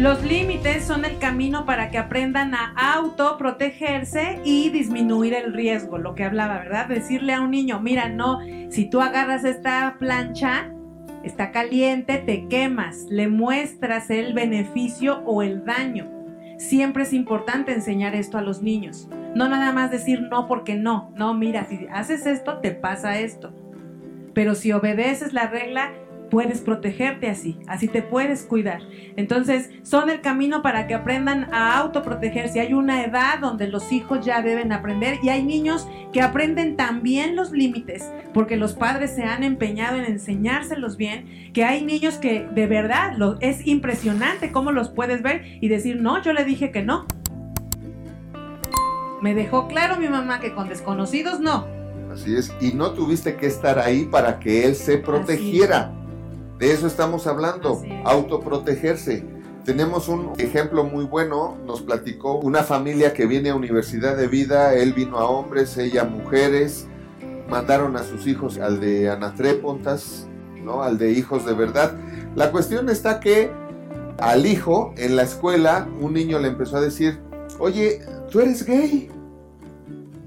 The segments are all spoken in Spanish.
Los límites son el camino para que aprendan a autoprotegerse y disminuir el riesgo, lo que hablaba, ¿verdad? Decirle a un niño, mira, no, si tú agarras esta plancha, está caliente, te quemas, le muestras el beneficio o el daño. Siempre es importante enseñar esto a los niños. No nada más decir no porque no. No, mira, si haces esto, te pasa esto. Pero si obedeces la regla, puedes protegerte así, así te puedes cuidar. Entonces, son el camino para que aprendan a autoprotegerse. Hay una edad donde los hijos ya deben aprender y hay niños que aprenden también los límites, porque los padres se han empeñado en enseñárselos bien, que hay niños que de verdad lo, es impresionante cómo los puedes ver y decir, no, yo le dije que no. Me dejó claro mi mamá que con desconocidos no. Así es, y no tuviste que estar ahí para que él se protegiera. De eso estamos hablando, autoprotegerse. Tenemos un ejemplo muy bueno, nos platicó una familia que viene a Universidad de Vida, él vino a hombres, ella a mujeres, mandaron a sus hijos al de Anatrépontas, ¿no? al de hijos de verdad. La cuestión está que al hijo en la escuela un niño le empezó a decir, oye, tú eres gay.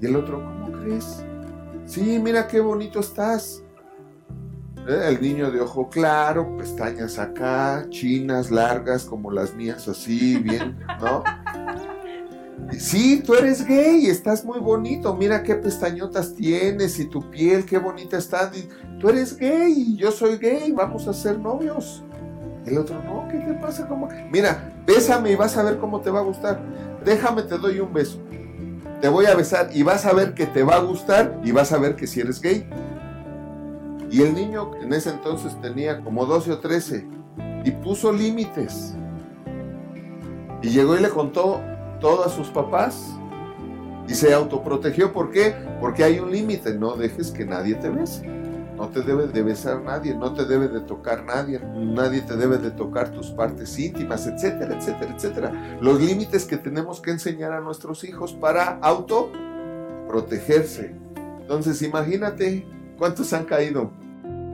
Y el otro, ¿cómo crees? Sí, mira qué bonito estás. ¿Eh? El niño de ojo claro, pestañas acá, chinas largas como las mías, así, bien, ¿no? Sí, tú eres gay, estás muy bonito, mira qué pestañotas tienes y tu piel, qué bonita está. Tú eres gay yo soy gay, vamos a ser novios. El otro, no, ¿qué te pasa? ¿Cómo? Mira, bésame y vas a ver cómo te va a gustar. Déjame, te doy un beso. Te voy a besar y vas a ver que te va a gustar y vas a ver que si eres gay. Y el niño en ese entonces tenía como 12 o 13 y puso límites. Y llegó y le contó todo a sus papás y se autoprotegió. ¿Por qué? Porque hay un límite. No dejes que nadie te bese. No te debe de besar nadie, no te debe de tocar nadie, nadie te debe de tocar tus partes íntimas, etcétera, etcétera, etcétera. Los límites que tenemos que enseñar a nuestros hijos para autoprotegerse. Entonces imagínate cuántos han caído